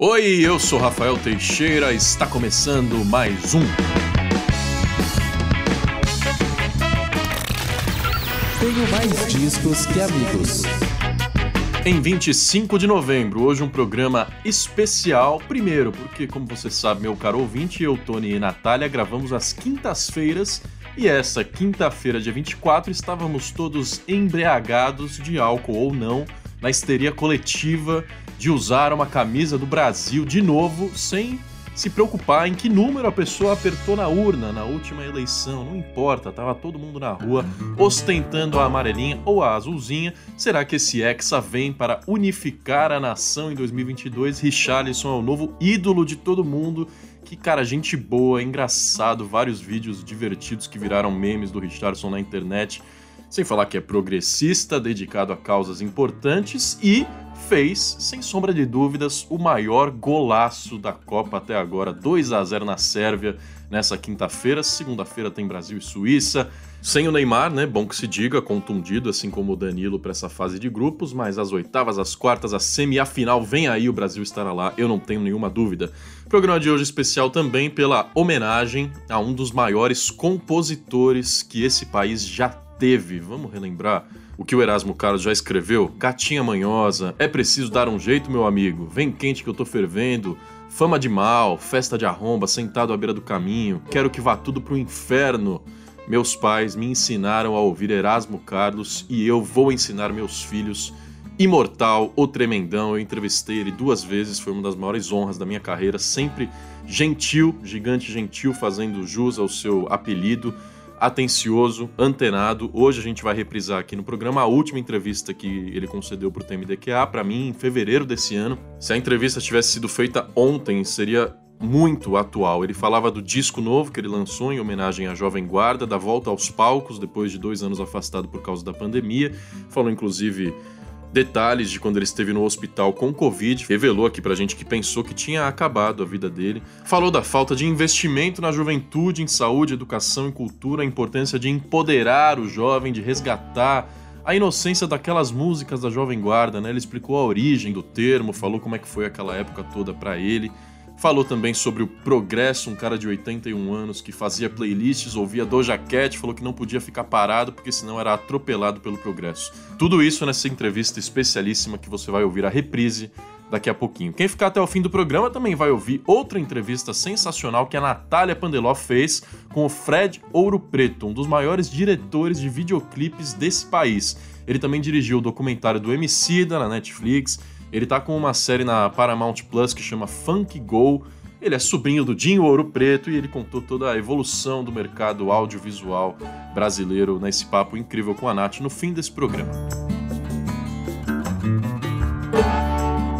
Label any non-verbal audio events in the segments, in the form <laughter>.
Oi, eu sou Rafael Teixeira, está começando mais um. Tenho mais discos que amigos. Em 25 de novembro, hoje um programa especial. Primeiro, porque, como você sabe, meu caro ouvinte, eu, Tony e Natália gravamos às quintas-feiras. E essa quinta-feira, dia 24, estávamos todos embriagados de álcool ou não, na histeria coletiva de usar uma camisa do Brasil de novo, sem se preocupar em que número a pessoa apertou na urna na última eleição. Não importa, tava todo mundo na rua ostentando a amarelinha ou a azulzinha. Será que esse Hexa vem para unificar a nação em 2022? Richarlison é o novo ídolo de todo mundo. Que cara, gente boa, engraçado, vários vídeos divertidos que viraram memes do Richarlison na internet. Sem falar que é progressista, dedicado a causas importantes e fez, sem sombra de dúvidas, o maior golaço da Copa até agora, 2 a 0 na Sérvia nessa quinta-feira. Segunda-feira tem Brasil e Suíça. Sem o Neymar, né? Bom que se diga, contundido, assim como o Danilo para essa fase de grupos, mas as oitavas, as quartas, a semi a final vem aí, o Brasil estará lá, eu não tenho nenhuma dúvida. programa de hoje especial também pela homenagem a um dos maiores compositores que esse país já teve. Vamos relembrar o que o Erasmo Carlos já escreveu? Gatinha manhosa, é preciso dar um jeito, meu amigo. Vem quente que eu tô fervendo. Fama de mal, festa de arromba, sentado à beira do caminho. Quero que vá tudo pro inferno. Meus pais me ensinaram a ouvir Erasmo Carlos e eu vou ensinar meus filhos. Imortal, o Tremendão, eu entrevistei ele duas vezes, foi uma das maiores honras da minha carreira, sempre gentil, gigante gentil, fazendo jus ao seu apelido atencioso, antenado. Hoje a gente vai reprisar aqui no programa a última entrevista que ele concedeu para o TMDQA, para mim, em fevereiro desse ano. Se a entrevista tivesse sido feita ontem, seria muito atual. Ele falava do disco novo que ele lançou em homenagem à Jovem Guarda, da volta aos palcos depois de dois anos afastado por causa da pandemia. Falou inclusive detalhes de quando ele esteve no hospital com Covid, revelou aqui pra gente que pensou que tinha acabado a vida dele. Falou da falta de investimento na juventude, em saúde, educação e cultura, a importância de empoderar o jovem, de resgatar a inocência daquelas músicas da Jovem Guarda, né? Ele explicou a origem do termo, falou como é que foi aquela época toda para ele. Falou também sobre o Progresso, um cara de 81 anos que fazia playlists, ouvia Doja Cat, falou que não podia ficar parado porque senão era atropelado pelo Progresso. Tudo isso nessa entrevista especialíssima que você vai ouvir a reprise daqui a pouquinho. Quem ficar até o fim do programa também vai ouvir outra entrevista sensacional que a Natália Pandeloff fez com o Fred Ouro Preto, um dos maiores diretores de videoclipes desse país. Ele também dirigiu o documentário do Emicida na Netflix ele tá com uma série na Paramount Plus que chama Funk Go. Ele é sobrinho do Dinho Ouro Preto e ele contou toda a evolução do mercado audiovisual brasileiro nesse papo incrível com a Nath no fim desse programa.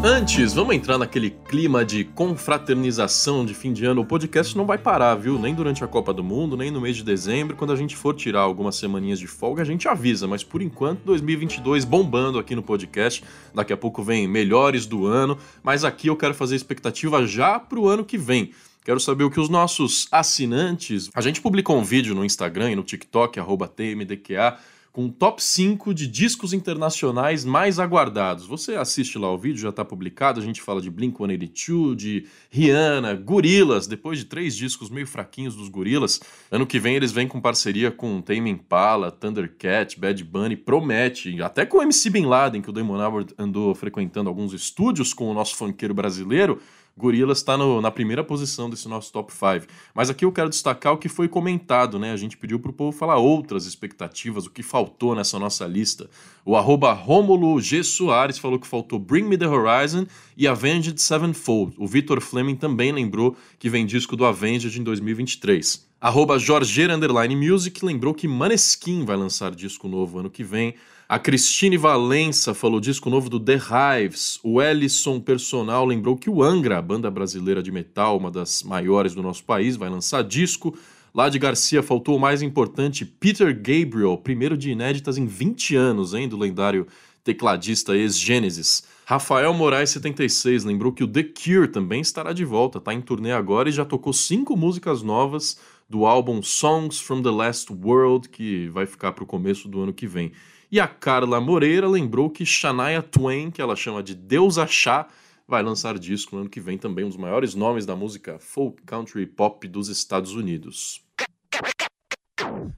Antes, vamos entrar naquele clima de confraternização de fim de ano. O podcast não vai parar, viu? Nem durante a Copa do Mundo, nem no mês de dezembro. Quando a gente for tirar algumas semaninhas de folga, a gente avisa. Mas por enquanto, 2022 bombando aqui no podcast. Daqui a pouco vem melhores do ano. Mas aqui eu quero fazer expectativa já pro ano que vem. Quero saber o que os nossos assinantes. A gente publicou um vídeo no Instagram e no TikTok, TMDQA com o top 5 de discos internacionais mais aguardados. Você assiste lá o vídeo, já está publicado, a gente fala de Blink-182, de Rihanna, Gorilas, depois de três discos meio fraquinhos dos Gorilas. Ano que vem eles vêm com parceria com Tame Impala, Thundercat, Bad Bunny, promete, até com o MC Bin Laden, que o Damon Albarn andou frequentando alguns estúdios com o nosso funkeiro brasileiro, Gorilas está na primeira posição desse nosso top 5. Mas aqui eu quero destacar o que foi comentado, né? A gente pediu para o povo falar outras expectativas, o que faltou nessa nossa lista. O arroba Romulo G. Soares falou que faltou Bring Me The Horizon e Avenged Sevenfold. O Victor Fleming também lembrou que vem disco do Avenged em 2023. Arroba Jorgeira Music lembrou que Maneskin vai lançar disco novo ano que vem. A Cristine Valença falou disco novo do The Hives. O Ellison Personal lembrou que o Angra, a banda brasileira de metal, uma das maiores do nosso país, vai lançar disco. Lá de Garcia faltou o mais importante, Peter Gabriel, primeiro de inéditas em 20 anos, hein, do lendário tecladista ex-Gênesis. Rafael Moraes 76 lembrou que o The Cure também estará de volta, tá em turnê agora e já tocou cinco músicas novas do álbum Songs from the Last World, que vai ficar para o começo do ano que vem. E a Carla Moreira lembrou que Shania Twain, que ela chama de Deus Achar, vai lançar disco no ano que vem também, um dos maiores nomes da música folk, country pop dos Estados Unidos.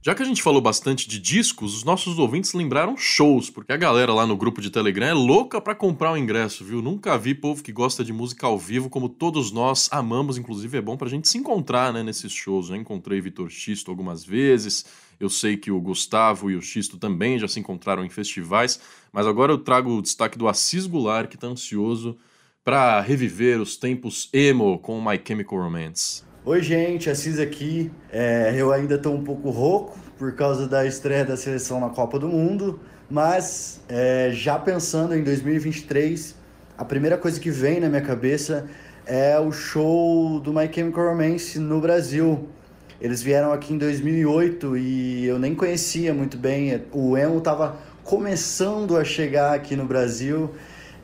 Já que a gente falou bastante de discos, os nossos ouvintes lembraram shows, porque a galera lá no grupo de Telegram é louca para comprar o ingresso, viu? Nunca vi povo que gosta de música ao vivo como todos nós amamos, inclusive é bom pra gente se encontrar, né, nesses shows. Já encontrei Vitor Xisto algumas vezes, eu sei que o Gustavo e o Xisto também já se encontraram em festivais, mas agora eu trago o destaque do Assis Goulart, que tá ansioso para reviver os tempos emo com My Chemical Romance. Oi, gente, Assis aqui. É, eu ainda estou um pouco rouco por causa da estreia da seleção na Copa do Mundo, mas é, já pensando em 2023, a primeira coisa que vem na minha cabeça é o show do My Chemical Romance no Brasil. Eles vieram aqui em 2008 e eu nem conhecia muito bem. O emo estava começando a chegar aqui no Brasil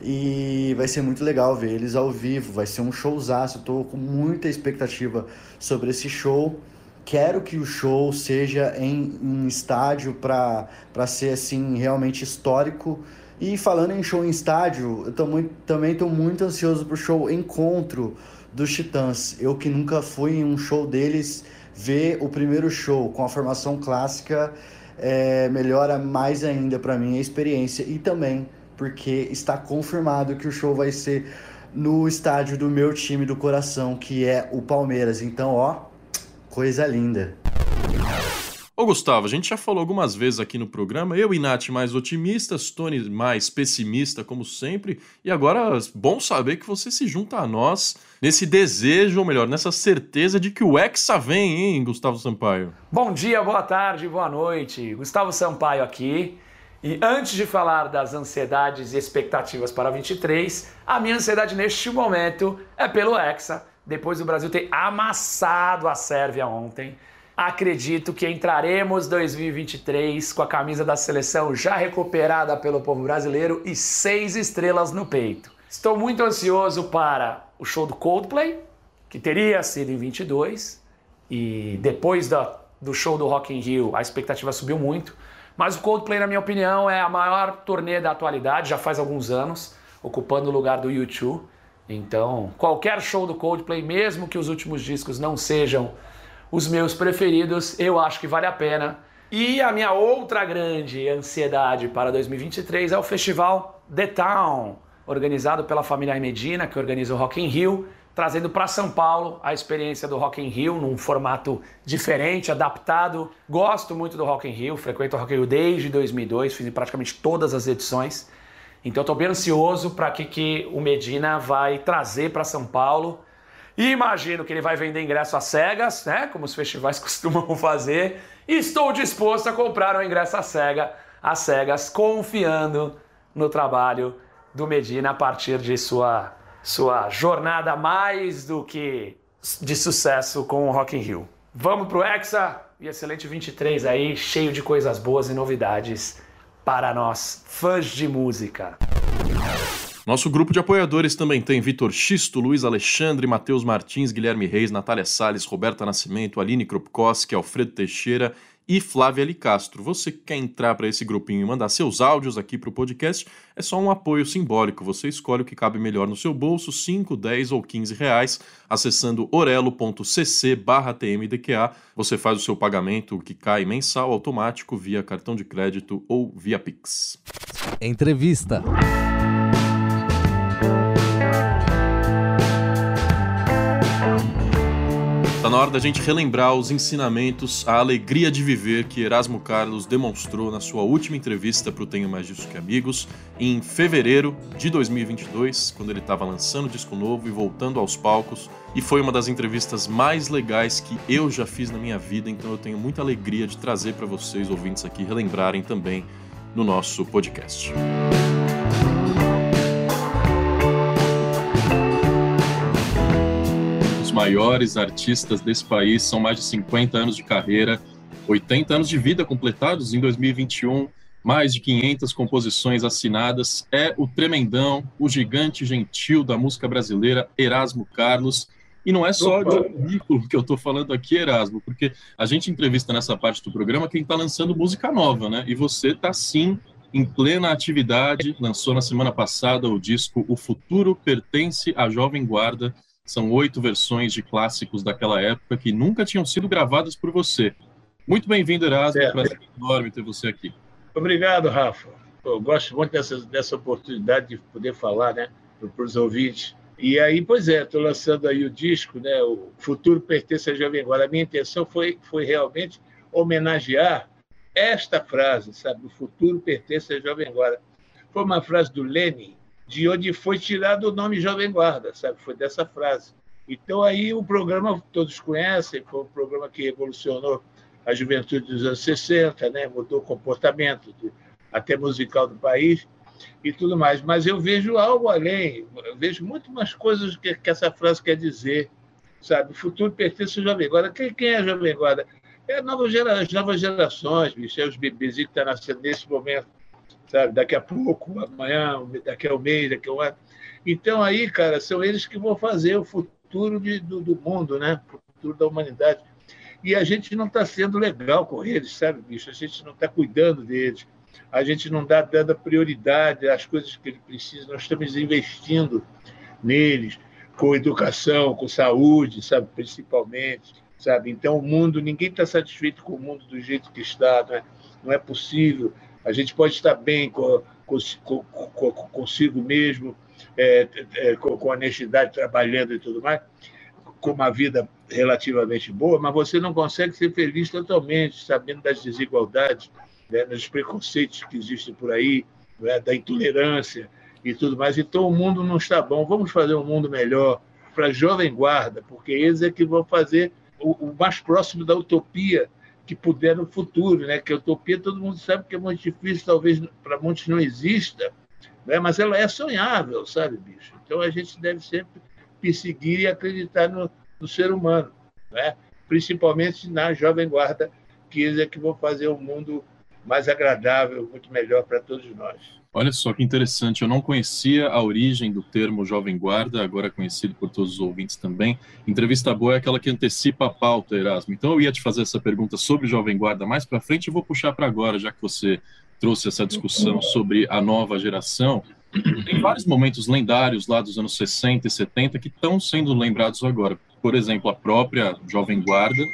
e vai ser muito legal ver eles ao vivo, vai ser um showzaço, estou com muita expectativa sobre esse show. Quero que o show seja em um estádio para ser assim realmente histórico. E falando em show em estádio, eu tô muito, também estou muito ansioso para o show Encontro dos Titãs. Eu que nunca fui em um show deles, ver o primeiro show com a formação clássica é, melhora mais ainda para mim a experiência e também porque está confirmado que o show vai ser no estádio do meu time do coração, que é o Palmeiras. Então, ó, coisa linda. Ô Gustavo, a gente já falou algumas vezes aqui no programa, eu e Nath mais otimistas, Tony mais pessimista, como sempre, e agora bom saber que você se junta a nós nesse desejo, ou melhor, nessa certeza de que o Hexa vem, hein, Gustavo Sampaio? Bom dia, boa tarde, boa noite. Gustavo Sampaio aqui. E antes de falar das ansiedades e expectativas para 23, a minha ansiedade neste momento é pelo Hexa, depois do Brasil ter amassado a Sérvia ontem. Acredito que entraremos 2023 com a camisa da seleção já recuperada pelo povo brasileiro e seis estrelas no peito. Estou muito ansioso para o show do Coldplay, que teria sido em 22, e depois da, do show do Rock in Rio a expectativa subiu muito. Mas o Coldplay, na minha opinião, é a maior turnê da atualidade, já faz alguns anos, ocupando o lugar do U2. Então, qualquer show do Coldplay, mesmo que os últimos discos não sejam os meus preferidos, eu acho que vale a pena. E a minha outra grande ansiedade para 2023 é o festival The Town, organizado pela família Medina, que organiza o Rock in Rio trazendo para São Paulo a experiência do Rock in Rio num formato diferente, adaptado. Gosto muito do Rock in Rio, frequento o Rock in Rio desde 2002, fiz praticamente todas as edições. Então estou bem ansioso para que, que o Medina vai trazer para São Paulo. E imagino que ele vai vender ingresso às cegas, né? Como os festivais <laughs> costumam fazer. E estou disposto a comprar o ingresso à cega, às cegas, confiando no trabalho do Medina a partir de sua sua jornada mais do que de sucesso com o Rock in Rio. Vamos pro Hexa e excelente 23 aí, cheio de coisas boas e novidades para nós, fãs de música. Nosso grupo de apoiadores também tem Vitor Xisto, Luiz Alexandre, Matheus Martins, Guilherme Reis, Natália Salles, Roberta Nascimento, Aline Kropkowski, Alfredo Teixeira e Flávia Licastro. Você quer entrar para esse grupinho e mandar seus áudios aqui para o podcast? É só um apoio simbólico. Você escolhe o que cabe melhor no seu bolso, 5, 10 ou 15 reais, acessando orelo.cc barra tmdqa. Você faz o seu pagamento que cai mensal automático via cartão de crédito ou via Pix. Entrevista. Tá na hora da gente relembrar os ensinamentos, a alegria de viver que Erasmo Carlos demonstrou na sua última entrevista para o Tenho Mais Disso Que Amigos, em fevereiro de 2022, quando ele estava lançando disco novo e voltando aos palcos. E foi uma das entrevistas mais legais que eu já fiz na minha vida, então eu tenho muita alegria de trazer para vocês, ouvintes aqui, relembrarem também no nosso podcast. Maiores artistas desse país, são mais de 50 anos de carreira, 80 anos de vida completados em 2021, mais de 500 composições assinadas. É o tremendão, o gigante gentil da música brasileira, Erasmo Carlos. E não é só de currículo que eu estou falando aqui, Erasmo, porque a gente entrevista nessa parte do programa quem está lançando música nova, né? E você está sim em plena atividade, lançou na semana passada o disco O Futuro Pertence à Jovem Guarda. São oito versões de clássicos daquela época que nunca tinham sido gravadas por você. Muito bem-vindo, Erasmo. É um prazer enorme ter você aqui. Obrigado, Rafa. Eu gosto muito dessa, dessa oportunidade de poder falar né, para os ouvintes. E aí, pois é, estou lançando aí o disco, né, o Futuro Pertence à Jovem Guarda. A minha intenção foi, foi realmente homenagear esta frase, sabe? O futuro pertence à Jovem Guarda. Foi uma frase do Lenin, de onde foi tirado o nome Jovem Guarda, sabe? Foi dessa frase. Então, aí o programa, todos conhecem, foi um programa que revolucionou a juventude dos anos 60, né? mudou o comportamento do, até musical do país e tudo mais. Mas eu vejo algo além, eu vejo muito mais coisas que, que essa frase quer dizer, sabe? O futuro pertence ao Jovem Guarda. Quem, quem é a Jovem Guarda? É nova gera, as novas gerações, bicho, é os bebês que estão tá nascendo nesse momento, sabe? Daqui a pouco, amanhã, daqui a um mês, daqui a um ano. Então, aí, cara, são eles que vão fazer o futuro de, do, do mundo, né? O futuro da humanidade. E a gente não está sendo legal com eles, sabe, bicho? A gente não está cuidando deles. A gente não está dando prioridade às coisas que eles precisam. Nós estamos investindo neles, com educação, com saúde, sabe, principalmente sabe? Então o mundo, ninguém está satisfeito com o mundo do jeito que está, não é, não é possível. A gente pode estar bem consigo mesmo, é, é, com, honestidade, trabalhando e tudo mais, com uma vida relativamente boa, mas você não consegue ser feliz totalmente, sabendo das desigualdades, né, dos preconceitos que existem por aí, né, da intolerância e tudo mais. Então o mundo não está bom. Vamos fazer um mundo melhor para a jovem guarda, porque eles é que vão fazer o, o mais próximo da utopia que puder no futuro, né? Que a utopia todo mundo sabe que é muito difícil, talvez para muitos não exista, né? Mas ela é sonhável, sabe, bicho? Então a gente deve sempre perseguir e acreditar no, no ser humano, né? Principalmente na jovem guarda, que é que vão fazer o mundo mais agradável, muito melhor para todos nós. Olha só que interessante, eu não conhecia a origem do termo Jovem Guarda, agora conhecido por todos os ouvintes também. Entrevista boa é aquela que antecipa a pauta, Erasmo. Então eu ia te fazer essa pergunta sobre Jovem Guarda mais para frente e vou puxar para agora, já que você trouxe essa discussão sobre a nova geração. Tem vários momentos lendários lá dos anos 60 e 70 que estão sendo lembrados agora. Por exemplo, a própria Jovem Guarda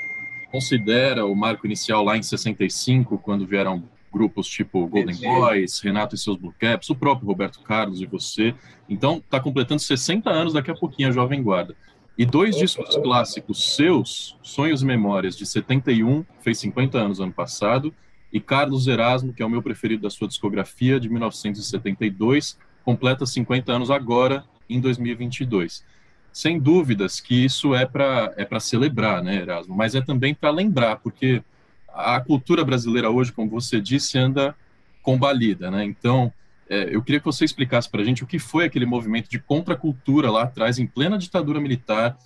considera o marco inicial lá em 65, quando vieram grupos tipo Golden Boys, Renato e seus Blue Caps, o próprio Roberto Carlos e você. Então, está completando 60 anos daqui a pouquinho a Jovem Guarda. E dois discos clássicos seus, Sonhos e Memórias, de 71, fez 50 anos ano passado, e Carlos Erasmo, que é o meu preferido da sua discografia, de 1972, completa 50 anos agora, em 2022. Sem dúvidas que isso é para é celebrar, né, Erasmo? Mas é também para lembrar, porque a cultura brasileira hoje, como você disse, anda combalida, né? Então, é, eu queria que você explicasse para a gente o que foi aquele movimento de contracultura lá atrás, em plena ditadura militar,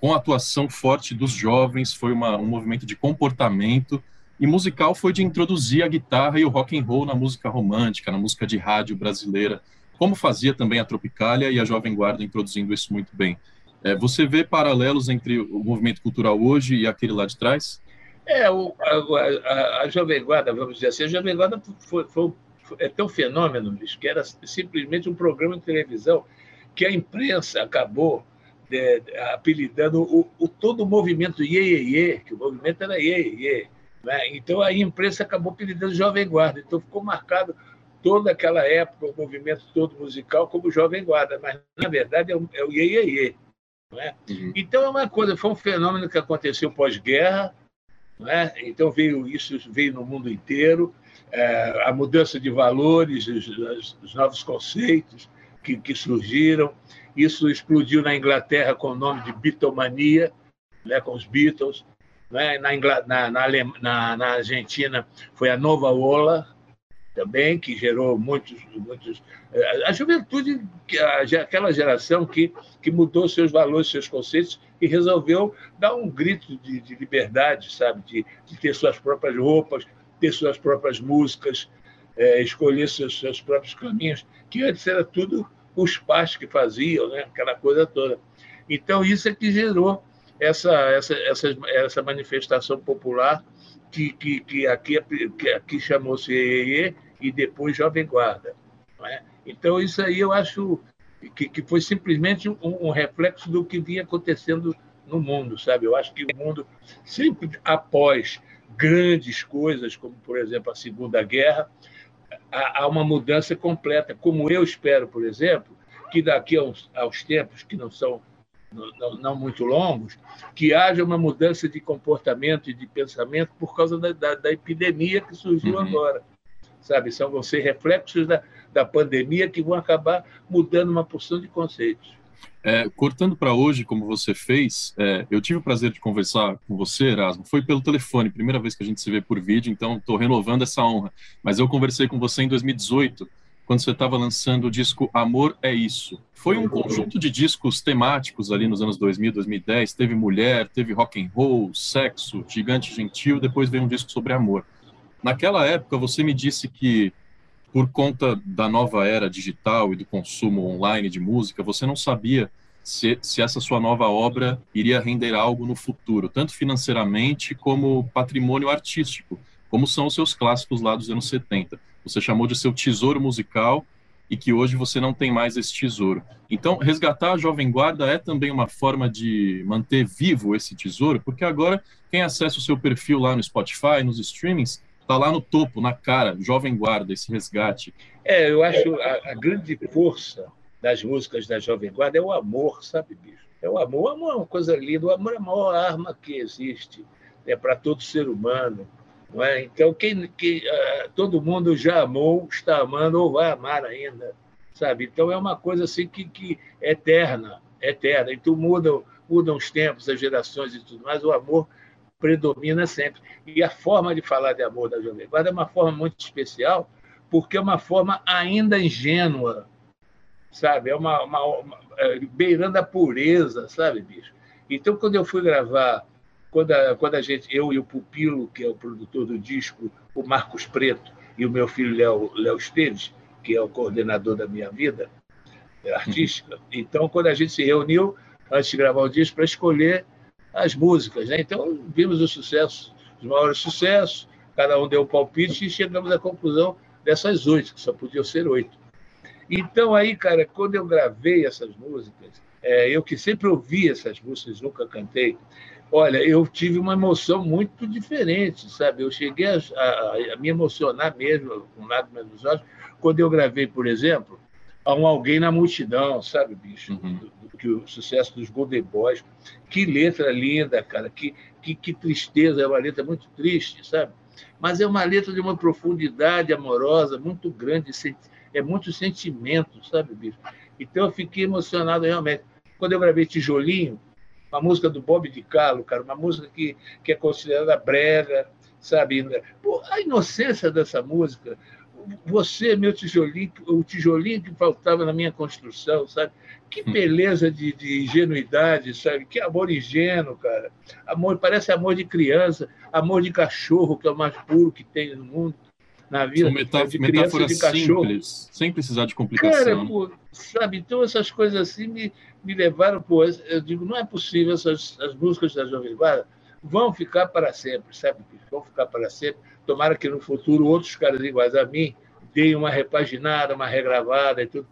com a atuação forte dos jovens, foi uma, um movimento de comportamento, e musical foi de introduzir a guitarra e o rock and roll na música romântica, na música de rádio brasileira, como fazia também a Tropicália e a Jovem Guarda introduzindo isso muito bem. É, você vê paralelos entre o movimento cultural hoje e aquele lá de trás? É, o, a, a, a, Jovem Guarda, vamos dizer assim, a Jovem Guarda foi, foi, foi, é tão fenômeno, bicho, que era simplesmente um programa de televisão que a imprensa acabou de, de, apelidando o, o, todo o movimento Iê, Iê, Iê, que o movimento era Iê, Iê. Né? Então a imprensa acabou apelidando Jovem Guarda. Então ficou marcado toda aquela época, o movimento todo musical, como Jovem Guarda, mas na verdade é o, é o Iê, Iê, Iê. É? Uhum. Então é uma coisa, foi um fenômeno que aconteceu pós-guerra, né? Então veio isso veio no mundo inteiro, é, a mudança de valores, os, os novos conceitos que, que, surgiram. Isso explodiu na Inglaterra com o nome de Beatlemania, né, com os Beatles. Né? Na, na, na, na, Argentina foi a Nova Ola, também, que gerou muitos. muitos é, a juventude, aquela geração que, que mudou seus valores, seus conceitos e resolveu dar um grito de, de liberdade, sabe? De, de, ter suas próprias roupas, ter suas próprias músicas, é, escolher seus, seus próprios caminhos, que antes era tudo os pais que faziam, né? aquela coisa toda. Então, isso é que gerou essa, essa, essa, essa manifestação popular que, que, que aqui, que aqui chamou-se EEE e depois Jovem Guarda. É? Então, isso aí eu acho que, que foi simplesmente um, um, reflexo do que vinha acontecendo no mundo, sabe? Eu acho que o mundo, sempre após grandes coisas, como, por exemplo, a Segunda Guerra, há, há uma mudança completa. Como eu espero, por exemplo, que daqui aos, aos tempos que não são não, não, muito longos, que haja uma mudança de comportamento e de pensamento por causa da, da, da epidemia que surgiu uhum. agora. Sabe, são vão reflexos da, da pandemia que vão acabar mudando uma porção de conceitos. É, cortando para hoje, como você fez, é, eu tive o prazer de conversar com você, Erasmo. Foi pelo telefone, primeira vez que a gente se vê por vídeo, então estou renovando essa honra. Mas eu conversei com você em 2018 quando você estava lançando o disco Amor é Isso. Foi um conjunto de discos temáticos ali nos anos 2000, 2010. Teve mulher, teve rock and roll, sexo, gigante gentil, depois veio um disco sobre amor. Naquela época, você me disse que, por conta da nova era digital e do consumo online de música, você não sabia se, se essa sua nova obra iria render algo no futuro, tanto financeiramente como patrimônio artístico, como são os seus clássicos lá dos anos 70 você chamou de seu tesouro musical e que hoje você não tem mais esse tesouro. Então, resgatar a Jovem Guarda é também uma forma de manter vivo esse tesouro, porque agora quem acessa o seu perfil lá no Spotify, nos streamings, está lá no topo, na cara, Jovem Guarda, esse resgate. É, eu acho a, a grande força das músicas da Jovem Guarda é o amor, sabe, bicho? É o amor. O amor é uma coisa linda, o amor é a maior arma que existe é para todo ser humano. É? Então, quem, quem, uh, todo mundo já amou, está amando ou vai amar ainda, sabe? Então, é uma coisa assim que, que é eterna, eterna. Então, mudam, mudam os tempos, as gerações e tudo mais, o amor predomina sempre. E a forma de falar de amor da Jovem Guarda é uma forma muito especial, porque é uma forma ainda ingênua, sabe? É uma, uma, uma é, beirando a pureza, sabe, bicho? Então, quando eu fui gravar quando a, quando a gente, eu e o Pupilo, que é o produtor do disco, o Marcos Preto, e o meu filho Léo, Léo Esteves, que é o coordenador da minha vida é artística, então, quando a gente se reuniu, antes de gravar o disco, para escolher as músicas. Né? Então, vimos o sucesso, os maiores sucessos, cada um deu um palpite e chegamos à conclusão dessas oito, que só podiam ser oito. Então, aí, cara, quando eu gravei essas músicas, é, eu que sempre ouvi essas músicas, nunca cantei, Olha, eu tive uma emoção muito diferente, sabe? Eu cheguei a, a, a me emocionar mesmo, com lágrimas nos olhos, quando eu gravei, por exemplo, a um Alguém na Multidão, sabe, bicho? Uhum. Do, do, que o sucesso dos Golden Boys. Que letra linda, cara. Que, que, que tristeza. É uma letra muito triste, sabe? Mas é uma letra de uma profundidade amorosa muito grande. É muito sentimento, sabe, bicho? Então eu fiquei emocionado realmente. Quando eu gravei Tijolinho, uma música do Bob de Carlo, cara, uma música que, que é considerada brega, sabe? A inocência dessa música, você, meu tijolinho, o tijolinho que faltava na minha construção, sabe? Que hum. beleza de, de ingenuidade, sabe? Que amor ingênuo, cara. Amor, parece amor de criança, amor de cachorro, que é o mais puro que tem no mundo na vida. São metáf de metáforas de simples, sem precisar de complicação. Cara, pô, sabe? Então essas coisas assim me, me levaram, pô, eu digo, não é possível essas as músicas da Jovem Guarda vão ficar para sempre, sabe? Vão ficar para sempre. Tomara que no futuro outros caras iguais a mim deem uma repaginada, uma regravada e tudo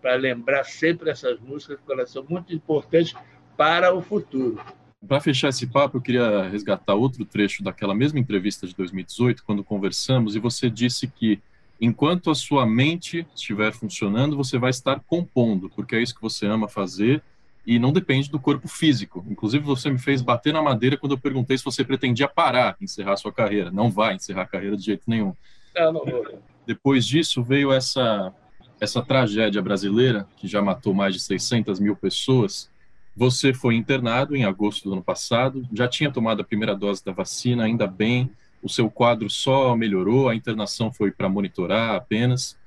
para lembrar sempre essas músicas, porque elas são muito importantes para o futuro. Para fechar esse papo, eu queria resgatar outro trecho daquela mesma entrevista de 2018, quando conversamos, e você disse que enquanto a sua mente estiver funcionando, você vai estar compondo, porque é isso que você ama fazer e não depende do corpo físico. Inclusive, você me fez bater na madeira quando eu perguntei se você pretendia parar, encerrar sua carreira. Não vai encerrar a carreira de jeito nenhum. Não, não vou. Depois disso, veio essa, essa tragédia brasileira, que já matou mais de 600 mil pessoas, você foi internado em agosto do ano passado, já tinha tomado a primeira dose da vacina, ainda bem, o seu quadro só melhorou, a internação foi para monitorar apenas.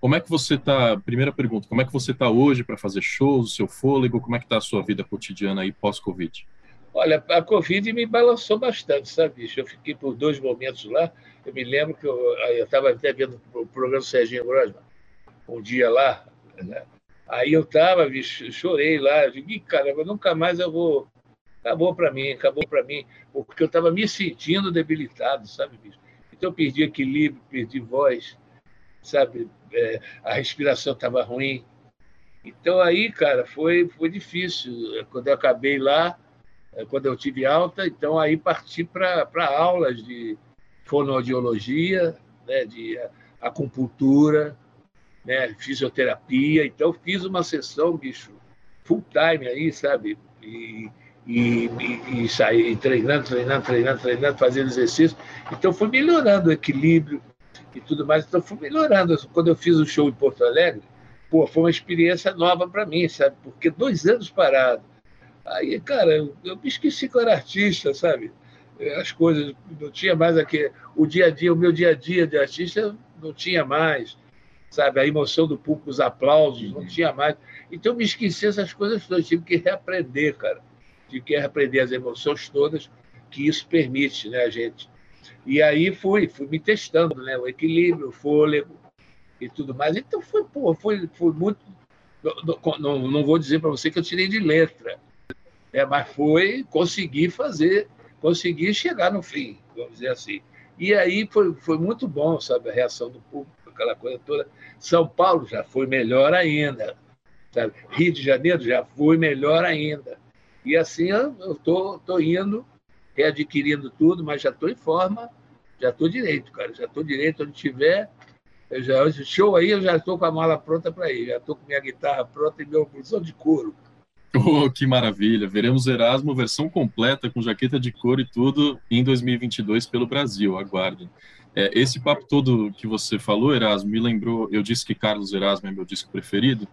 Como é que você está? Primeira pergunta, como é que você está hoje para fazer shows, o seu fôlego, como é que está a sua vida cotidiana aí pós-Covid? Olha, a Covid me balançou bastante, sabe, bicho? Eu fiquei por dois momentos lá. Eu me lembro que eu estava até vendo o programa Serginho Grosman, um dia lá, né? Aí eu tava, bicho, chorei lá, eu digo, caramba, nunca mais eu vou. Acabou para mim, acabou para mim, porque eu estava me sentindo debilitado, sabe, bicho? Então eu perdi equilíbrio, perdi voz, sabe? É, a respiração estava ruim. Então aí, cara, foi, foi difícil. Quando eu acabei lá, é, quando eu tive alta, então aí parti para aulas de fonoaudiologia, né, de acupuntura, né, fisioterapia. Então fiz uma sessão, bicho, full time aí, sabe? E, e, e, e saí treinando, treinando, treinando, treinando, fazendo exercício. Então fui melhorando o equilíbrio e tudo mais. Então fui melhorando. Quando eu fiz o show em Porto Alegre, pô, foi uma experiência nova para mim, sabe? Porque dois anos parado. Aí, cara, eu, eu me esqueci que eu era artista, sabe? As coisas, não tinha mais aquele. O dia a dia, o meu dia a dia de artista não tinha mais, sabe? A emoção do público, os aplausos, não tinha mais. Então, eu me esqueci essas coisas todas. Tive que reaprender, cara. Tive que reaprender as emoções todas que isso permite, né, a gente. E aí fui, fui me testando, né? O equilíbrio, o fôlego, e tudo mais. Então foi, pô, foi, foi muito. Não, não vou dizer para você que eu tirei de letra, né? mas foi conseguir fazer, conseguir chegar no fim, vamos dizer assim. E aí foi, foi muito bom, sabe, a reação do público, aquela coisa toda. São Paulo já foi melhor ainda, sabe? Rio de Janeiro já foi melhor ainda. E assim eu estou tô, tô indo, readquirindo tudo, mas já estou em forma, já estou direito, cara, já estou direito onde tiver eu já, show aí, eu já estou com a mala pronta para ir, já estou com minha guitarra pronta e meu pulsão de couro. <laughs> Oh, que maravilha! Veremos Erasmo versão completa com jaqueta de couro e tudo em 2022 pelo Brasil. Aguardem. É, esse papo todo que você falou, Erasmo, me lembrou. Eu disse que Carlos Erasmo é meu disco preferido.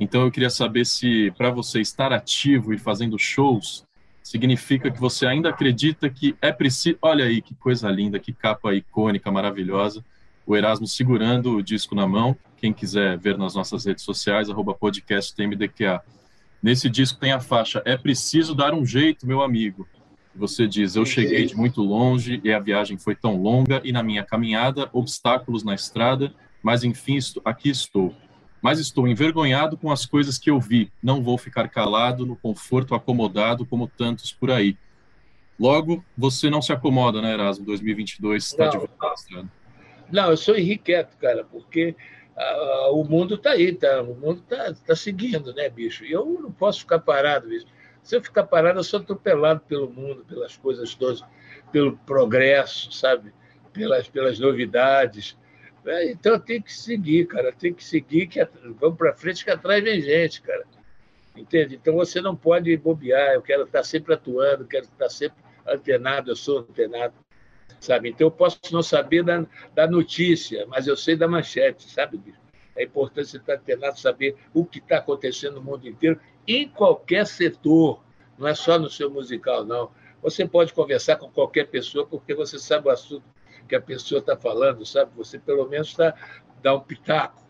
Então eu queria saber se para você estar ativo e fazendo shows significa que você ainda acredita que é preciso. Olha aí que coisa linda, que capa icônica, maravilhosa o Erasmo segurando o disco na mão. Quem quiser ver nas nossas redes sociais, arroba podcasttmdqa. Nesse disco tem a faixa É Preciso Dar um Jeito, meu amigo. Você diz, eu cheguei de muito longe e a viagem foi tão longa e na minha caminhada, obstáculos na estrada, mas enfim, aqui estou. Mas estou envergonhado com as coisas que eu vi. Não vou ficar calado no conforto acomodado como tantos por aí. Logo, você não se acomoda, né, Erasmo? 2022 está de volta na estrada. Não, eu sou irrequieto, cara, porque uh, o mundo está aí, tá? o mundo está tá seguindo, né, bicho? E eu não posso ficar parado, bicho. Se eu ficar parado, eu sou atropelado pelo mundo, pelas coisas todas, pelo progresso, sabe? Pelas, pelas novidades. É, então, tenho que seguir, cara. Tem que seguir, que vamos para frente, que atrás vem gente, cara. Entende? Então, você não pode bobear. Eu quero estar sempre atuando, quero estar sempre antenado. Eu sou antenado sabe? Então eu posso não saber da, da notícia, mas eu sei da manchete, sabe? É importante você estar antenado, saber o que está acontecendo no mundo inteiro, em qualquer setor, não é só no seu musical, não. Você pode conversar com qualquer pessoa, porque você sabe o assunto que a pessoa está falando, sabe? Você pelo menos está dá um pitaco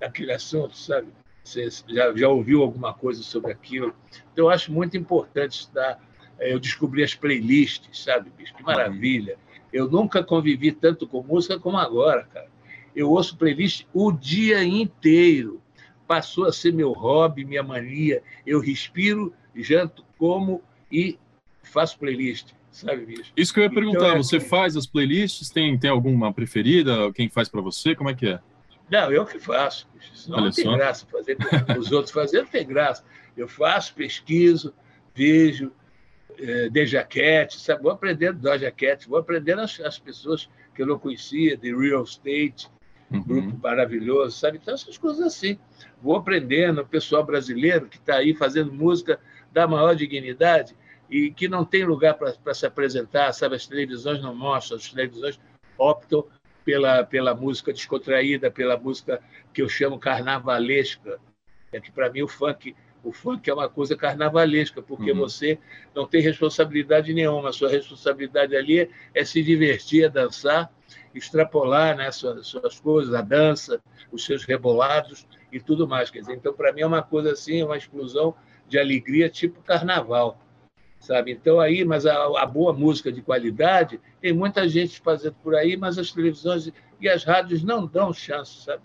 naquele assunto, sabe? Você já, já ouviu alguma coisa sobre aquilo. Então, eu acho muito importante estar. Eh, eu descobri as playlists, sabe, bicho? Que maravilha. Eu nunca convivi tanto com música como agora, cara. Eu ouço playlist o dia inteiro. Passou a ser meu hobby, minha mania. Eu respiro, janto, como e faço playlist, sabe, bicho? Isso que eu ia então, perguntar. Então, é... Você faz as playlists? Tem, tem alguma preferida? Quem faz para você? Como é que é? Não, eu que faço. Olha não tem graça fazer. Os outros fazendo não tem graça. Eu faço, pesquiso, vejo, é, de jaquete, sabe? Vou aprendendo da jaquete, vou aprendendo as, as pessoas que eu não conhecia, de real estate, uhum. grupo maravilhoso, sabe? Então, essas coisas assim. Vou aprendendo, o pessoal brasileiro que está aí fazendo música da maior dignidade e que não tem lugar para se apresentar, sabe? As televisões não mostram, as televisões optam pela, pela música descontraída, pela música que eu chamo carnavalesca. É que, para mim, o funk o funk é uma coisa carnavalesca, porque uhum. você não tem responsabilidade nenhuma. A sua responsabilidade ali é se divertir, é dançar, extrapolar né, suas, suas coisas, a dança, os seus rebolados e tudo mais. Quer dizer, então, para mim, é uma coisa assim, uma explosão de alegria tipo carnaval. Sabe? Então, aí, mas a, a boa música de qualidade, tem muita gente fazendo por aí, mas as televisões e as rádios não dão chance, sabe?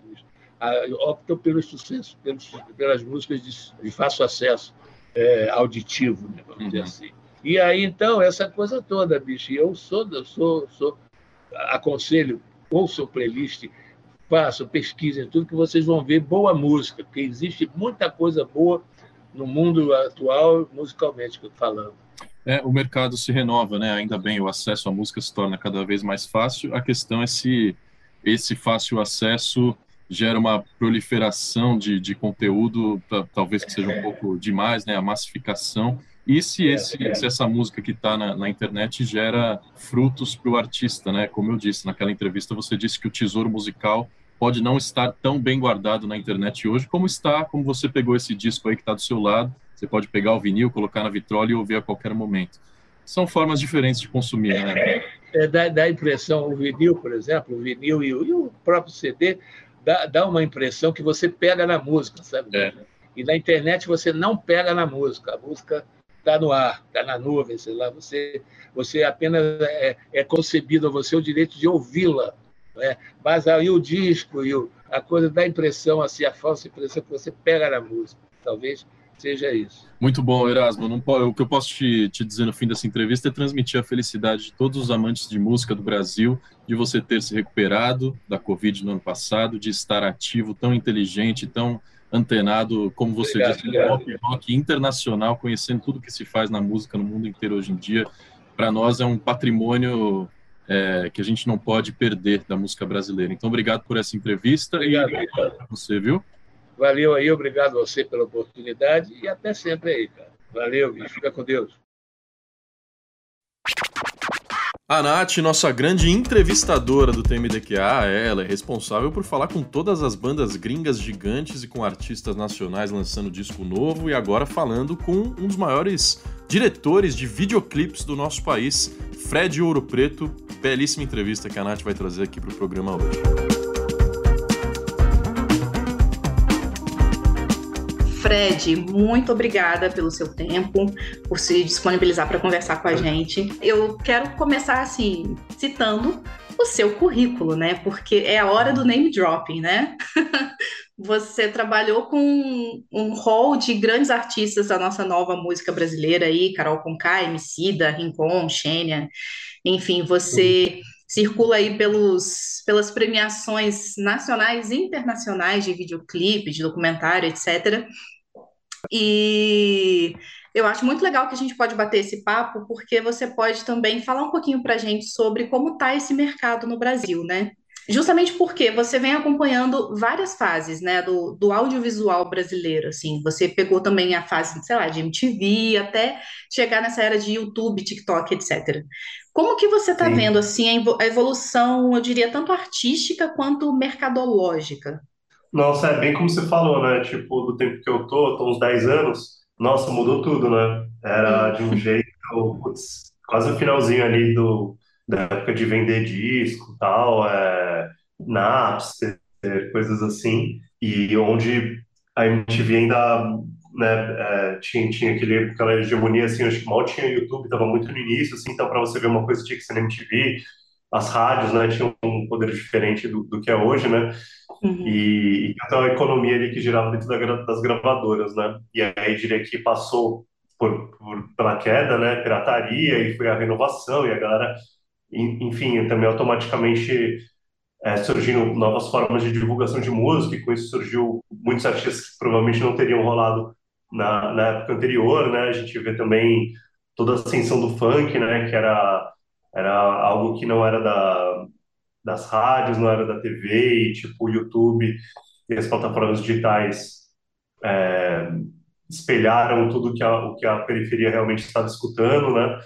optam pelo sucesso, pelos, pelas músicas de, de fácil acesso é, auditivo, né, vamos uhum. dizer assim. E aí, então, essa coisa toda, bicho, eu sou, eu sou, sou aconselho, ouçam playlist, façam, pesquisem tudo que vocês vão ver boa música, porque existe muita coisa boa no mundo atual, musicalmente falando. É, o mercado se renova, né? Ainda bem, o acesso à música se torna cada vez mais fácil. A questão é se esse fácil acesso gera uma proliferação de, de conteúdo, talvez que seja um pouco demais, né? A massificação. E se, esse, se essa música que está na, na, internet gera frutos para o artista, né? Como eu disse naquela entrevista, você disse que o tesouro musical pode não estar tão bem guardado na internet hoje como está, como você pegou esse disco aí que está do seu lado você pode pegar o vinil, colocar na vitrola e ouvir a qualquer momento. São formas diferentes de consumir, né? É, dá, dá impressão, o vinil, por exemplo, o vinil e o, e o próprio CD, dá, dá, uma impressão que você pega na música, sabe? É. E na internet você não pega na música, a música está no ar, está na nuvem, sei lá, você, você apenas é, é concebido a você o direito de ouvi-la. Né? Mas aí o disco e o, a coisa dá impressão, assim, a falsa impressão que você pega na música. Talvez seja isso. Muito bom, Erasmo. Não, o que eu posso te, te dizer no fim dessa entrevista é transmitir a felicidade de todos os amantes de música do Brasil, de você ter se recuperado da Covid no ano passado, de estar ativo, tão inteligente, tão antenado, como você obrigado, disse, no pop rock internacional, conhecendo tudo que se faz na música no mundo inteiro hoje em dia. Para nós é um patrimônio é, que a gente não pode perder da música brasileira. Então, obrigado por essa entrevista obrigado, e você, viu? Valeu aí, obrigado a você pela oportunidade e até sempre aí, cara. Valeu, bicho. Fica com Deus. A Nath, nossa grande entrevistadora do TMDQA, ela é responsável por falar com todas as bandas gringas gigantes e com artistas nacionais lançando disco novo e agora falando com um dos maiores diretores de videoclipes do nosso país, Fred Ouro Preto. Belíssima entrevista que a Nath vai trazer aqui para o programa hoje. Fred, muito obrigada pelo seu tempo, por se disponibilizar para conversar com a gente. Eu quero começar assim, citando o seu currículo, né? Porque é a hora do name dropping, né? <laughs> Você trabalhou com um hall de grandes artistas da nossa nova música brasileira aí, Carol Conká, Emicida, Rincon, Xênia, enfim, você circula aí pelos, pelas premiações nacionais e internacionais de videoclipe, de documentário, etc. E eu acho muito legal que a gente pode bater esse papo, porque você pode também falar um pouquinho para a gente sobre como está esse mercado no Brasil, né? Justamente porque você vem acompanhando várias fases, né, do, do audiovisual brasileiro, assim, você pegou também a fase, sei lá, de MTV, até chegar nessa era de YouTube, TikTok, etc. Como que você está vendo, assim, a evolução, eu diria, tanto artística quanto mercadológica? Nossa, é bem como você falou, né? Tipo, do tempo que eu tô, tô uns 10 anos, nossa, mudou tudo, né? Era de um jeito, putz, quase o finalzinho ali do, da época de vender disco tal, é, Napster, coisas assim, e onde a MTV ainda né, é, tinha, tinha aquele, aquela hegemonia, assim, acho que mal tinha YouTube, estava muito no início, assim, então para você ver uma coisa tinha que ser na MTV, as rádios, né, tinham um poder diferente do, do que é hoje, né, Uhum. E, e então a economia ali que girava dentro da, das gravadoras, né? E aí diria que passou por, por, pela queda, né? Pirataria e foi a renovação e a galera, enfim, também automaticamente é, surgindo novas formas de divulgação de música e com isso surgiu muitos artistas que provavelmente não teriam rolado na, na época anterior, né? A gente vê também toda a ascensão do funk, né? Que era era algo que não era da das rádios, não era da TV, e tipo o YouTube e as plataformas digitais é, espelharam tudo que a, o que a periferia realmente estava escutando, né?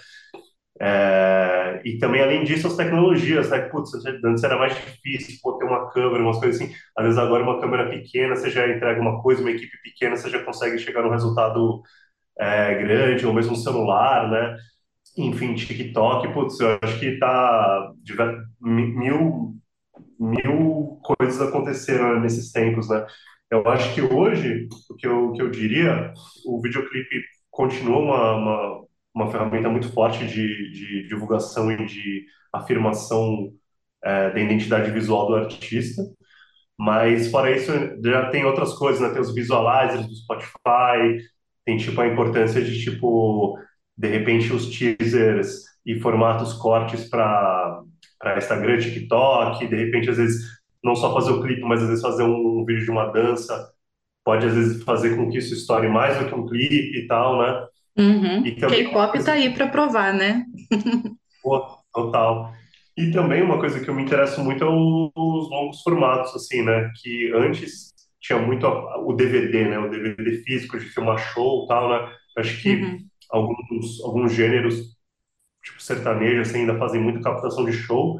É, e também, além disso, as tecnologias, né? Putz, antes era mais difícil pô, ter uma câmera, umas coisas assim. Às vezes, agora, uma câmera pequena, você já entrega uma coisa, uma equipe pequena, você já consegue chegar num resultado é, grande, ou mesmo um celular, né? enfim, TikTok, putz, eu acho que tá mil, mil coisas aconteceram nesses tempos, né? Eu acho que hoje, o que eu, o que eu diria, o videoclipe continua uma, uma, uma ferramenta muito forte de, de divulgação e de afirmação é, da identidade visual do artista, mas fora isso, já tem outras coisas, né? Tem os visualizers do Spotify, tem tipo a importância de tipo de repente os teasers e formatos cortes para Instagram, TikTok, de repente às vezes não só fazer o clipe, mas às vezes fazer um, um vídeo de uma dança, pode às vezes fazer com que isso estoure mais do que um clipe e tal, né? Uhum. K-pop tá aí para provar, né? <laughs> Pô, total. E também uma coisa que eu me interesso muito é os longos formatos, assim, né? Que antes tinha muito o DVD, né? O DVD físico de filmar show e tal, né? Acho que uhum. alguns, alguns gêneros, tipo sertanejo, assim, ainda fazem muito captação de show.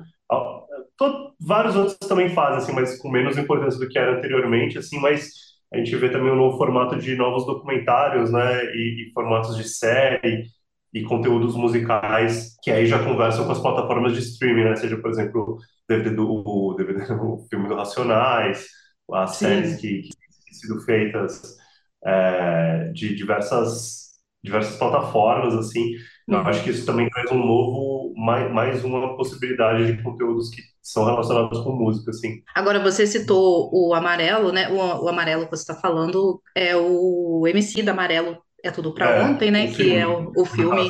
Todo, vários outros também fazem, assim, mas com menos importância do que era anteriormente, assim, mas a gente vê também um novo formato de novos documentários, né? E, e formatos de série e conteúdos musicais que aí já conversam com as plataformas de streaming, né? Seja, por exemplo, o DVD <laughs> o filme do Racionais, as Sim. séries que, que têm sido feitas é, de diversas diversas plataformas, assim. Eu uhum. acho que isso também traz um novo, mais, mais uma possibilidade de conteúdos que são relacionados com música, assim. Agora, você citou o Amarelo, né? O, o Amarelo que você está falando é o MC da Amarelo é Tudo Pra é, Ontem, né? Que é o, o filme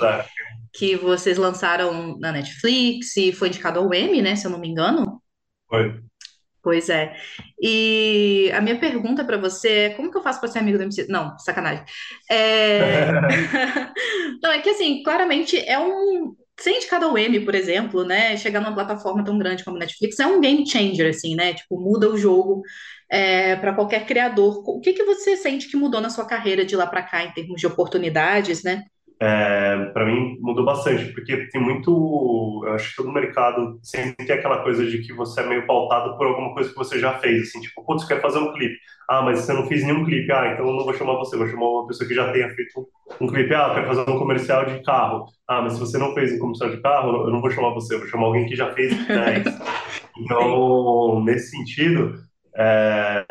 que vocês lançaram na Netflix e foi indicado ao Emmy, né? Se eu não me engano. Foi. Pois é. E a minha pergunta para você é como que eu faço para ser amigo do MC? Não, sacanagem. É... <laughs> <laughs> não, é que assim, claramente é um. Ser indicado ao Emmy, por exemplo, né? Chegar numa plataforma tão grande como Netflix é um game changer, assim, né? Tipo, muda o jogo é, para qualquer criador. O que, que você sente que mudou na sua carreira de lá para cá em termos de oportunidades, né? É, para mim mudou bastante, porque tem muito, eu acho que todo mercado sempre tem aquela coisa de que você é meio pautado por alguma coisa que você já fez, assim, tipo, putz, você quer fazer um clipe. Ah, mas você não fez nenhum clipe. Ah, então eu não vou chamar você, vou chamar uma pessoa que já tenha feito um clipe. Ah, eu quero fazer um comercial de carro. Ah, mas se você não fez um comercial de carro, eu não vou chamar você, eu vou chamar alguém que já fez <laughs> 10. então, nesse sentido, é,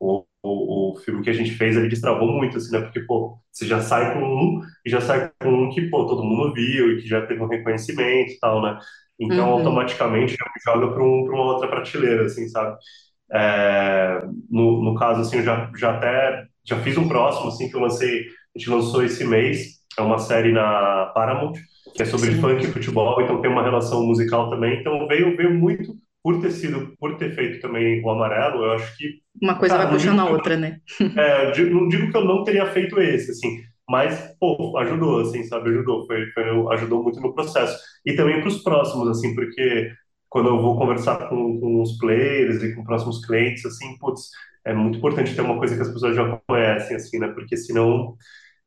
o, o, o, filme que a gente fez, ele destravou muito, assim, né? Porque, pô, você já sai com um e já sai com um que, pô, todo mundo viu e que já teve um reconhecimento e tal, né? Então, uhum. automaticamente, já me joga para um, uma outra prateleira, assim, sabe? É, no, no caso, assim, eu já, já até, já fiz um próximo, assim, que eu lancei, a gente lançou esse mês, é uma série na Paramount, que é sobre Sim. funk e futebol, então tem uma relação musical também, então veio, veio muito por ter sido, por ter feito também o amarelo, eu acho que uma coisa vai puxando a outra, né? <laughs> É, não digo que eu não teria feito esse, assim, mas pô, ajudou, assim, sabe, ajudou, foi, foi ajudou muito no processo e também para os próximos, assim, porque quando eu vou conversar com, com os players e com próximos clientes, assim, putz, é muito importante ter uma coisa que as pessoas já conhecem, assim, né? Porque senão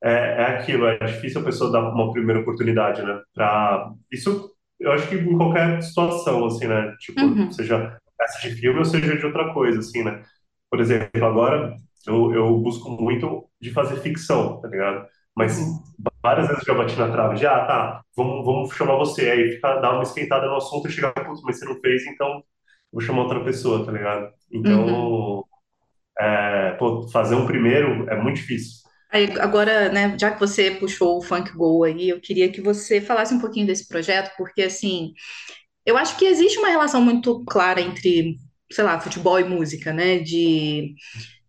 é, é aquilo, é difícil a pessoa dar uma primeira oportunidade, né? Pra... Isso eu acho que em qualquer situação, assim, né? Tipo, uhum. seja peça de filme ou seja de outra coisa, assim, né? Por exemplo, agora eu, eu busco muito de fazer ficção, tá ligado? Mas uhum. várias vezes eu já bati na trave de, ah, tá, vamos, vamos chamar você. Aí fica, dá uma esquentada no assunto e chega, putz, mas você não fez, então vou chamar outra pessoa, tá ligado? Então, uhum. é, pô, fazer um primeiro é muito difícil. Agora, né, já que você puxou o Funk Go aí, eu queria que você falasse um pouquinho desse projeto, porque, assim, eu acho que existe uma relação muito clara entre, sei lá, futebol e música, né, de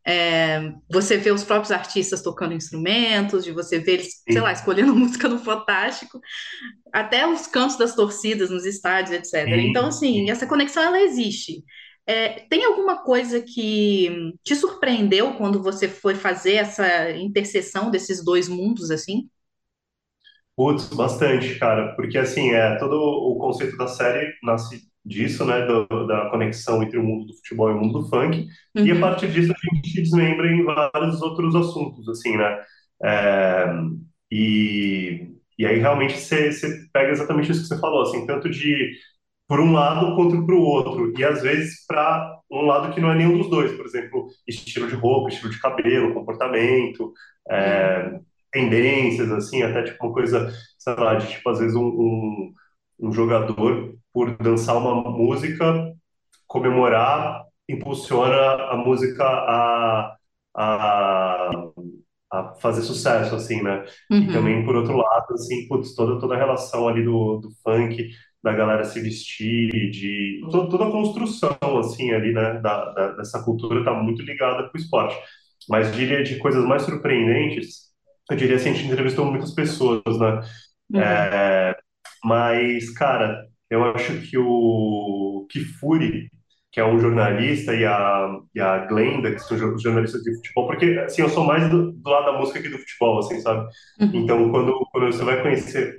é, você ver os próprios artistas tocando instrumentos, de você ver eles, sei lá, escolhendo <laughs> música do Fantástico, até os cantos das torcidas nos estádios, etc. Então, assim, essa conexão, ela existe. É, tem alguma coisa que te surpreendeu quando você foi fazer essa interseção desses dois mundos, assim? Putz, bastante, cara, porque assim, é, todo o conceito da série nasce disso, né, do, da conexão entre o mundo do futebol e o mundo do funk, uhum. e a uhum. partir disso a gente desmembra em vários outros assuntos, assim, né, é, e, e aí realmente você pega exatamente isso que você falou, assim, tanto de por um lado quanto para o outro. E às vezes para um lado que não é nenhum dos dois. Por exemplo, estilo de roupa, estilo de cabelo, comportamento, é, tendências, assim, até tipo uma coisa, sei lá, de tipo, às vezes um, um, um jogador, por dançar uma música, comemorar, impulsiona a música a, a, a fazer sucesso, assim, né? Uhum. E também, por outro lado, assim, putz, toda, toda a relação ali do, do funk, da galera se vestir, de toda a construção assim ali, né, da, da dessa cultura está muito ligada com o esporte. Mas diria de coisas mais surpreendentes, eu diria assim, a gente entrevistou muitas pessoas, né? Uhum. É, mas, cara, eu acho que o Kifuri que é um jornalista, e a, e a Glenda, que são jornalistas de futebol, porque, assim, eu sou mais do, do lado da música que do futebol, assim, sabe? Uhum. Então, quando, quando você vai conhecer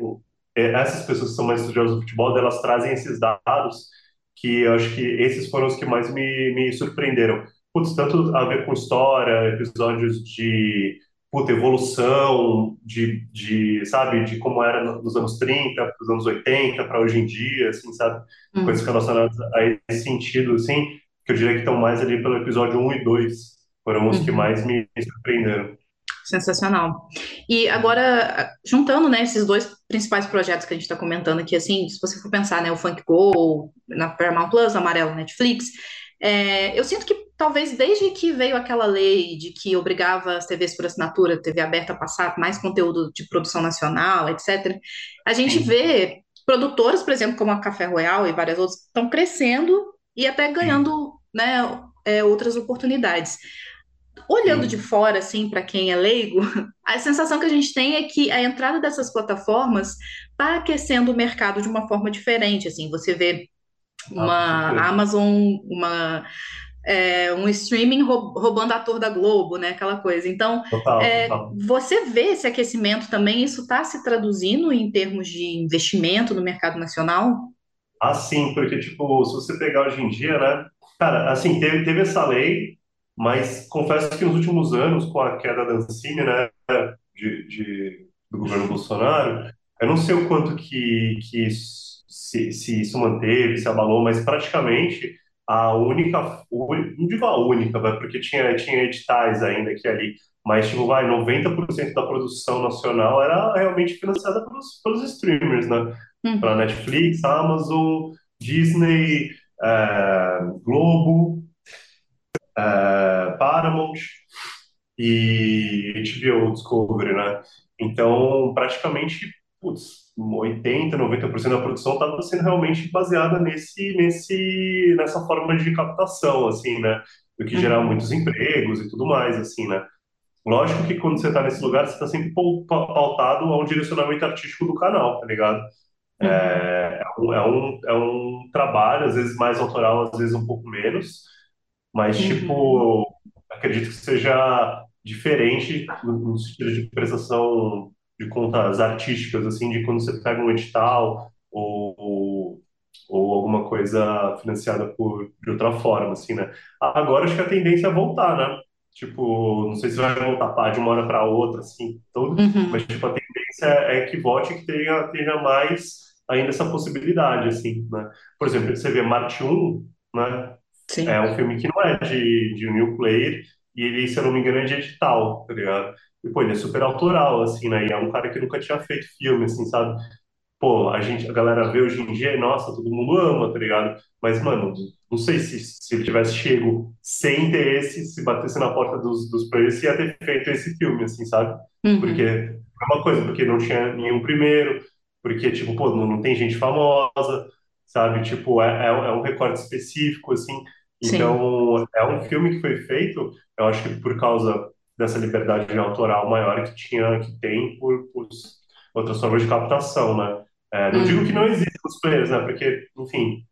essas pessoas que são mais estudiosas do futebol, elas trazem esses dados que eu acho que esses foram os que mais me, me surpreenderam. Putz, tanto a ver com história, episódios de puta, evolução, de, de, sabe, de como era nos anos 30, nos anos 80, para hoje em dia, assim, sabe? Uhum. Coisas relacionadas a esse sentido, assim, que eu diria que estão mais ali pelo episódio 1 e 2, foram os uhum. que mais me surpreenderam. Sensacional. E agora, juntando, né, esses dois principais projetos que a gente está comentando aqui, assim, se você for pensar, né, o Funk Go, na Paramount Plus, Amarelo, Netflix, é, eu sinto que talvez desde que veio aquela lei de que obrigava as TVs por assinatura, TV aberta a passar mais conteúdo de produção nacional, etc., a gente vê produtoras, por exemplo, como a Café Royal e várias outras, estão crescendo e até ganhando né, é, outras oportunidades. Olhando de fora, assim, para quem é leigo, <laughs> a sensação que a gente tem é que a entrada dessas plataformas está aquecendo o mercado de uma forma diferente. Assim, você vê uma ah, Amazon, uma é, um streaming roubando ator da Globo, né? Aquela coisa. Então, total, é, total. você vê esse aquecimento também, isso está se traduzindo em termos de investimento no mercado nacional? Ah, sim, porque, tipo, se você pegar hoje em dia, né? Cara, assim, teve, teve essa lei, mas confesso que nos últimos anos, com a queda da Ancine, né, de, de, do governo Bolsonaro, eu não sei o quanto que, que isso, se, se isso manteve, se abalou, mas praticamente a única, não digo a única, porque tinha, tinha editais ainda aqui ali, mas tipo, vai, 90% da produção nacional era realmente financiada pelos, pelos streamers, né? Uhum. Para Netflix, Amazon, Disney, é, Globo, é, Paramount e HBO Discovery, né? Então, praticamente, putz, 80, 90% da produção estava sendo realmente baseada nesse, nesse, nessa forma de captação, assim, né? Do que gerava uhum. muitos empregos e tudo mais, assim, né? Lógico que quando você está nesse lugar, você está sempre pautado a um direcionamento artístico do canal, tá ligado? Uhum. É, é, um, é, um, é um trabalho, às vezes mais autoral, às vezes um pouco menos, mas, uhum. tipo, acredito que seja diferente no, no sentido de prestação de contas artísticas, assim, de quando você pega um edital ou, ou, ou, alguma coisa financiada por, de outra forma, assim, né? Agora acho que a tendência é voltar, né? Tipo, não sei se vai voltar pá, de uma hora para outra, assim, tudo, uhum. mas tipo, a tendência é que volte e que tenha, tenha mais ainda essa possibilidade, assim, né? Por exemplo, você vê Marte 1, né? Sim. É um filme que não é de, de new player, e ele, se eu não me engano, é de edital, tá ligado? E, pô, ele é super autoral, assim, né? E é um cara que nunca tinha feito filme, assim, sabe? Pô, a gente, a galera vê hoje em dia, nossa, todo mundo ama, tá ligado? Mas, mano, não sei se, se ele tivesse chego sem ter esse, se batesse na porta dos, dos players, ia ter feito esse filme, assim, sabe? Uhum. Porque é uma coisa, porque não tinha nenhum primeiro, porque, tipo, pô, não, não tem gente famosa, sabe? Tipo, é, é, é um recorte específico, assim. Então, Sim. é um filme que foi feito, eu acho que por causa dessa liberdade autoral maior que tinha, que tem por, por outras formas de captação, né? É, não uhum. digo que não existem os players, né? Porque, enfim,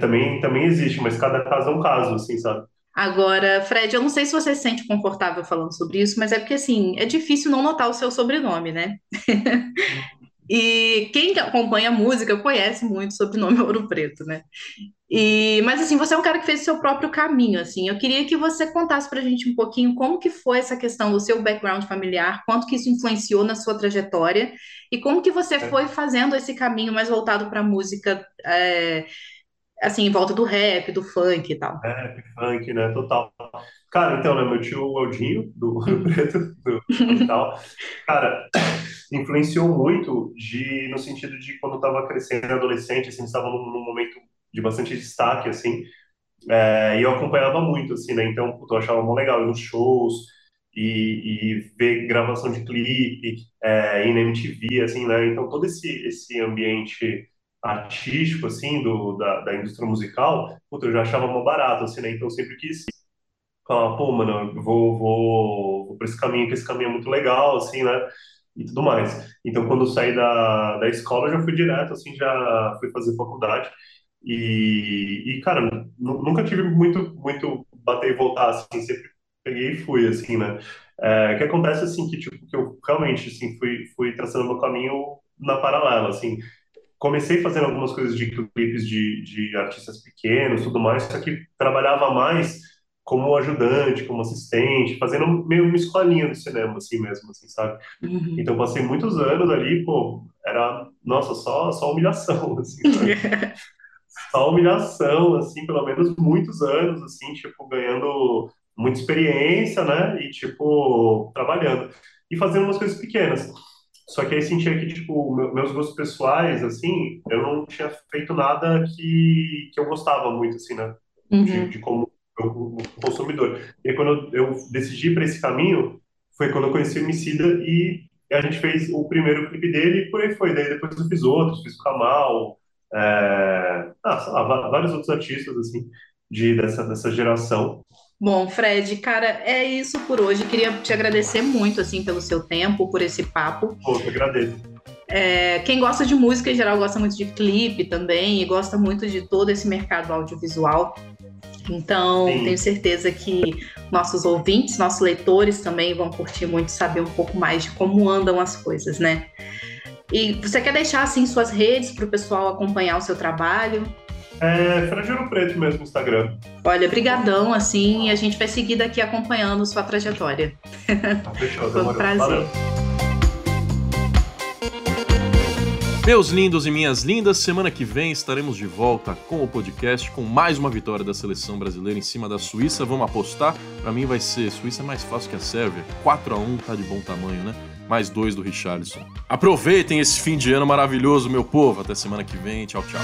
também, também existe, mas cada caso é um caso, assim, sabe? Agora, Fred, eu não sei se você se sente confortável falando sobre isso, mas é porque, assim, é difícil não notar o seu sobrenome, né? <laughs> e quem acompanha a música conhece muito sobre o sobrenome Ouro Preto, né? E, mas assim, você é um cara que fez o seu próprio caminho, assim. Eu queria que você contasse para a gente um pouquinho como que foi essa questão do seu background familiar, quanto que isso influenciou na sua trajetória e como que você é. foi fazendo esse caminho mais voltado para a música, é, assim, em volta do rap, do funk e tal. Rap, funk, né? Total. Cara, então, né, meu tio Aldinho, do <laughs> Rio Preto, do tal, <laughs> cara, influenciou muito de, no sentido de quando eu estava crescendo, adolescente, assim, estava num, num momento de bastante destaque, assim, é, e eu acompanhava muito, assim, né, então, eu achava muito legal ir nos shows e, e ver gravação de clipe, é, ir na MTV, assim, né, então todo esse, esse ambiente artístico, assim, do, da, da indústria musical, eu já achava muito barato, assim, né, então eu sempre quis falar, pô, mano, vou, vou, vou por esse caminho, que esse caminho é muito legal, assim, né, e tudo mais. Então, quando eu saí da, da escola, eu já fui direto, assim, já fui fazer faculdade. E, e cara, nunca tive muito, muito bater e voltar, assim, sempre peguei e fui, assim, né? É, que acontece, assim, que, tipo, que eu realmente, assim, fui, fui traçando meu caminho na paralela, assim. Comecei fazendo algumas coisas de clipes de, de artistas pequenos, tudo mais, só que trabalhava mais como ajudante, como assistente, fazendo meio uma escolinha do cinema, assim mesmo, assim, sabe? Uhum. Então, passei muitos anos ali, pô, era, nossa, só, só humilhação, <laughs> assim, sabe? <laughs> só humilhação, assim, pelo menos muitos anos, assim, tipo, ganhando muita experiência, né? E, tipo, trabalhando. E fazendo umas coisas pequenas. Só que aí sentia que, tipo, meus gostos pessoais, assim, eu não tinha feito nada que, que eu gostava muito, assim, né? Uhum. De, de como eu, consumidor. E quando eu decidi para esse caminho, foi quando eu conheci o Emicida e a gente fez o primeiro clipe dele e por aí foi. Daí depois eu fiz outros, fiz o Kamal, é... ah, lá, vários outros artistas, assim, de, dessa, dessa geração. Bom, Fred, cara, é isso por hoje. Queria te agradecer muito, assim, pelo seu tempo, por esse papo. Pô, eu agradeço. É, quem gosta de música em geral gosta muito de clipe também e gosta muito de todo esse mercado audiovisual. Então, Sim. tenho certeza que nossos ouvintes, nossos leitores também vão curtir muito saber um pouco mais de como andam as coisas, né? E você quer deixar assim suas redes para o pessoal acompanhar o seu trabalho? É, Fred Ouro Preto mesmo no Instagram. Olha, brigadão, assim, e a gente vai seguir daqui acompanhando sua trajetória. Ah, fechou, Foi um prazer. Valeu. Meus lindos e minhas lindas, semana que vem estaremos de volta com o podcast com mais uma vitória da seleção brasileira em cima da Suíça. Vamos apostar? Para mim vai ser Suíça é mais fácil que a Sérvia. 4 a 1 tá de bom tamanho, né? Mais dois do Richarlison. Aproveitem esse fim de ano maravilhoso, meu povo. Até semana que vem. Tchau, tchau.